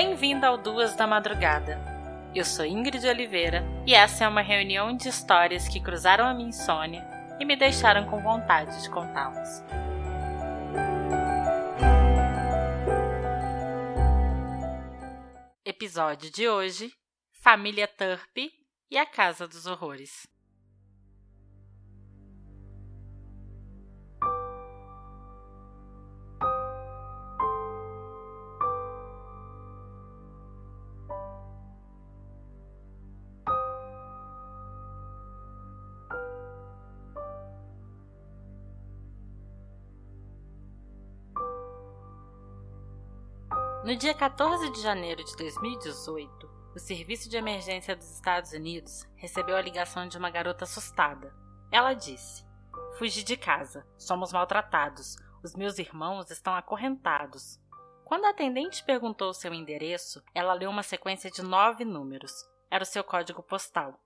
Bem-vindo ao Duas da Madrugada. Eu sou Ingrid Oliveira e essa é uma reunião de histórias que cruzaram a minha insônia e me deixaram com vontade de contá-las. Episódio de hoje: Família Turp e a Casa dos Horrores. No dia 14 de janeiro de 2018, o Serviço de Emergência dos Estados Unidos recebeu a ligação de uma garota assustada. Ela disse: Fugi de casa, somos maltratados, os meus irmãos estão acorrentados. Quando a atendente perguntou seu endereço, ela leu uma sequência de nove números. Era o seu código postal.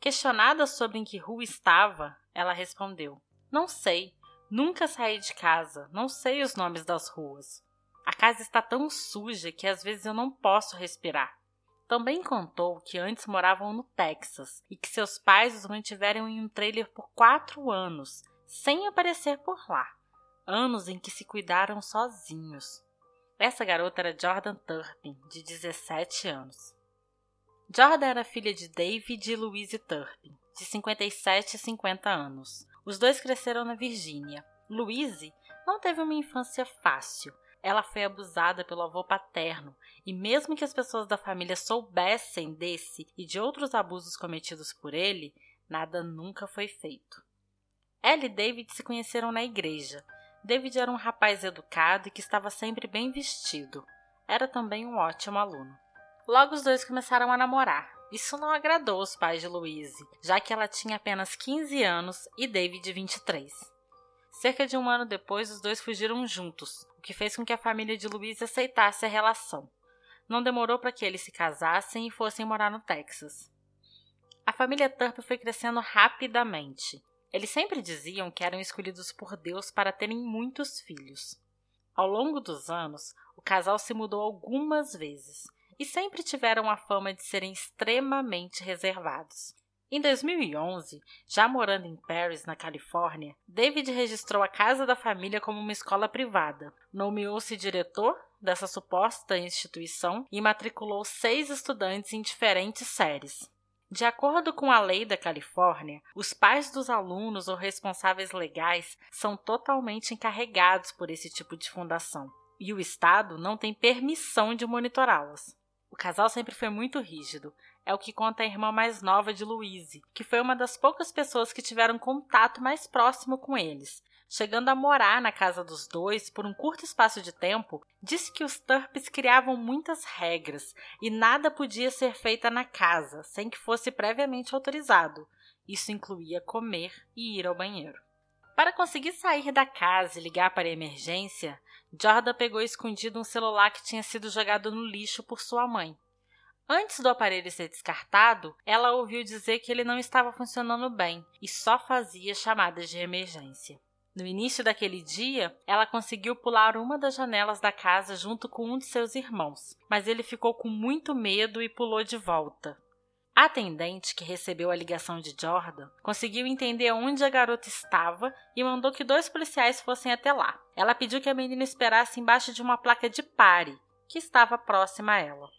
Questionada sobre em que rua estava, ela respondeu: Não sei. Nunca saí de casa, não sei os nomes das ruas. A casa está tão suja que às vezes eu não posso respirar. Também contou que antes moravam no Texas e que seus pais os mantiveram em um trailer por quatro anos, sem aparecer por lá. Anos em que se cuidaram sozinhos. Essa garota era Jordan Turpin, de 17 anos. Jordan era filha de David e Louise Turpin, de 57 e 50 anos. Os dois cresceram na Virgínia. Louise não teve uma infância fácil, ela foi abusada pelo avô paterno, e mesmo que as pessoas da família soubessem desse e de outros abusos cometidos por ele, nada nunca foi feito. Ela e David se conheceram na igreja. David era um rapaz educado e que estava sempre bem vestido. Era também um ótimo aluno. Logo os dois começaram a namorar. Isso não agradou os pais de Louise, já que ela tinha apenas 15 anos e David 23. Cerca de um ano depois, os dois fugiram juntos, que fez com que a família de Luiz aceitasse a relação. Não demorou para que eles se casassem e fossem morar no Texas. A família Turp foi crescendo rapidamente. Eles sempre diziam que eram escolhidos por Deus para terem muitos filhos. Ao longo dos anos, o casal se mudou algumas vezes e sempre tiveram a fama de serem extremamente reservados. Em 2011, já morando em Paris, na Califórnia, David registrou a casa da família como uma escola privada, nomeou-se diretor dessa suposta instituição e matriculou seis estudantes em diferentes séries. De acordo com a lei da Califórnia, os pais dos alunos ou responsáveis legais são totalmente encarregados por esse tipo de fundação, e o Estado não tem permissão de monitorá-las. O casal sempre foi muito rígido, é o que conta a irmã mais nova de Louise, que foi uma das poucas pessoas que tiveram contato mais próximo com eles. Chegando a morar na casa dos dois por um curto espaço de tempo, disse que os Turps criavam muitas regras e nada podia ser feito na casa sem que fosse previamente autorizado. Isso incluía comer e ir ao banheiro. Para conseguir sair da casa e ligar para a emergência, Jordan pegou escondido um celular que tinha sido jogado no lixo por sua mãe. Antes do aparelho ser descartado, ela ouviu dizer que ele não estava funcionando bem e só fazia chamadas de emergência. No início daquele dia, ela conseguiu pular uma das janelas da casa junto com um de seus irmãos, mas ele ficou com muito medo e pulou de volta. A atendente, que recebeu a ligação de Jordan, conseguiu entender onde a garota estava e mandou que dois policiais fossem até lá. Ela pediu que a menina esperasse embaixo de uma placa de pare, que estava próxima a ela.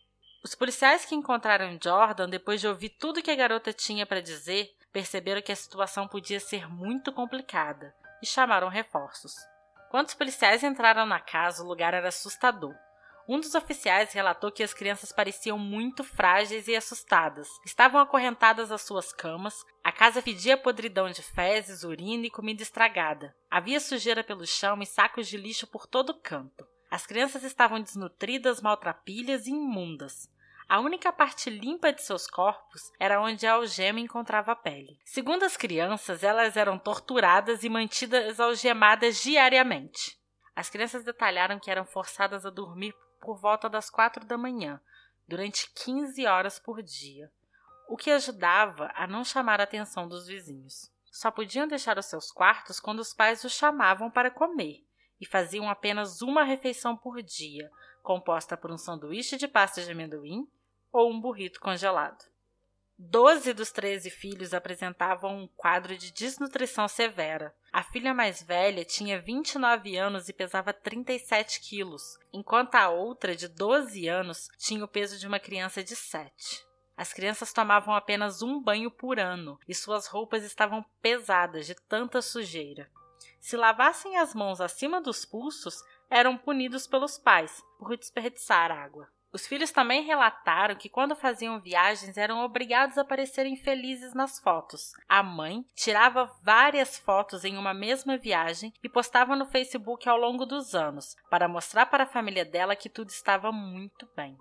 Os policiais que encontraram Jordan, depois de ouvir tudo que a garota tinha para dizer, perceberam que a situação podia ser muito complicada e chamaram reforços. Quando os policiais entraram na casa, o lugar era assustador. Um dos oficiais relatou que as crianças pareciam muito frágeis e assustadas. Estavam acorrentadas às suas camas, a casa fedia podridão de fezes, urina e comida estragada. Havia sujeira pelo chão e sacos de lixo por todo canto. As crianças estavam desnutridas, maltrapilhas e imundas. A única parte limpa de seus corpos era onde a algema encontrava a pele. Segundo as crianças, elas eram torturadas e mantidas algemadas diariamente. As crianças detalharam que eram forçadas a dormir por volta das quatro da manhã, durante 15 horas por dia, o que ajudava a não chamar a atenção dos vizinhos. Só podiam deixar os seus quartos quando os pais os chamavam para comer e faziam apenas uma refeição por dia, composta por um sanduíche de pasta de amendoim ou um burrito congelado. Doze dos treze filhos apresentavam um quadro de desnutrição severa. A filha mais velha tinha 29 anos e pesava 37 quilos, enquanto a outra, de 12 anos, tinha o peso de uma criança de 7. As crianças tomavam apenas um banho por ano e suas roupas estavam pesadas de tanta sujeira. Se lavassem as mãos acima dos pulsos, eram punidos pelos pais por desperdiçar água. Os filhos também relataram que quando faziam viagens eram obrigados a parecerem felizes nas fotos. A mãe tirava várias fotos em uma mesma viagem e postava no Facebook ao longo dos anos, para mostrar para a família dela que tudo estava muito bem.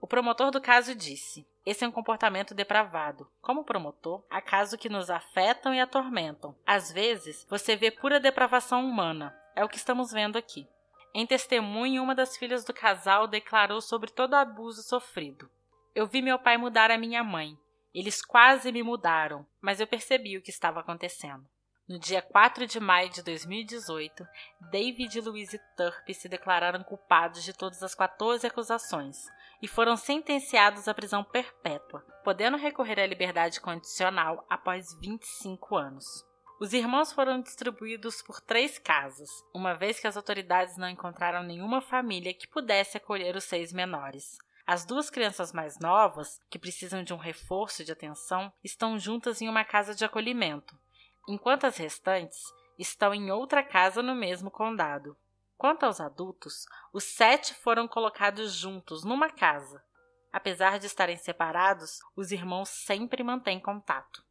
O promotor do caso disse: Esse é um comportamento depravado. Como promotor, há casos que nos afetam e atormentam. Às vezes, você vê pura depravação humana. É o que estamos vendo aqui. Em testemunho, uma das filhas do casal declarou sobre todo o abuso sofrido. Eu vi meu pai mudar a minha mãe. Eles quase me mudaram, mas eu percebi o que estava acontecendo. No dia 4 de maio de 2018, David e Louise Turp se declararam culpados de todas as 14 acusações e foram sentenciados à prisão perpétua, podendo recorrer à liberdade condicional após 25 anos. Os irmãos foram distribuídos por três casas, uma vez que as autoridades não encontraram nenhuma família que pudesse acolher os seis menores. As duas crianças mais novas, que precisam de um reforço de atenção, estão juntas em uma casa de acolhimento, enquanto as restantes estão em outra casa no mesmo condado. Quanto aos adultos, os sete foram colocados juntos numa casa. Apesar de estarem separados, os irmãos sempre mantêm contato.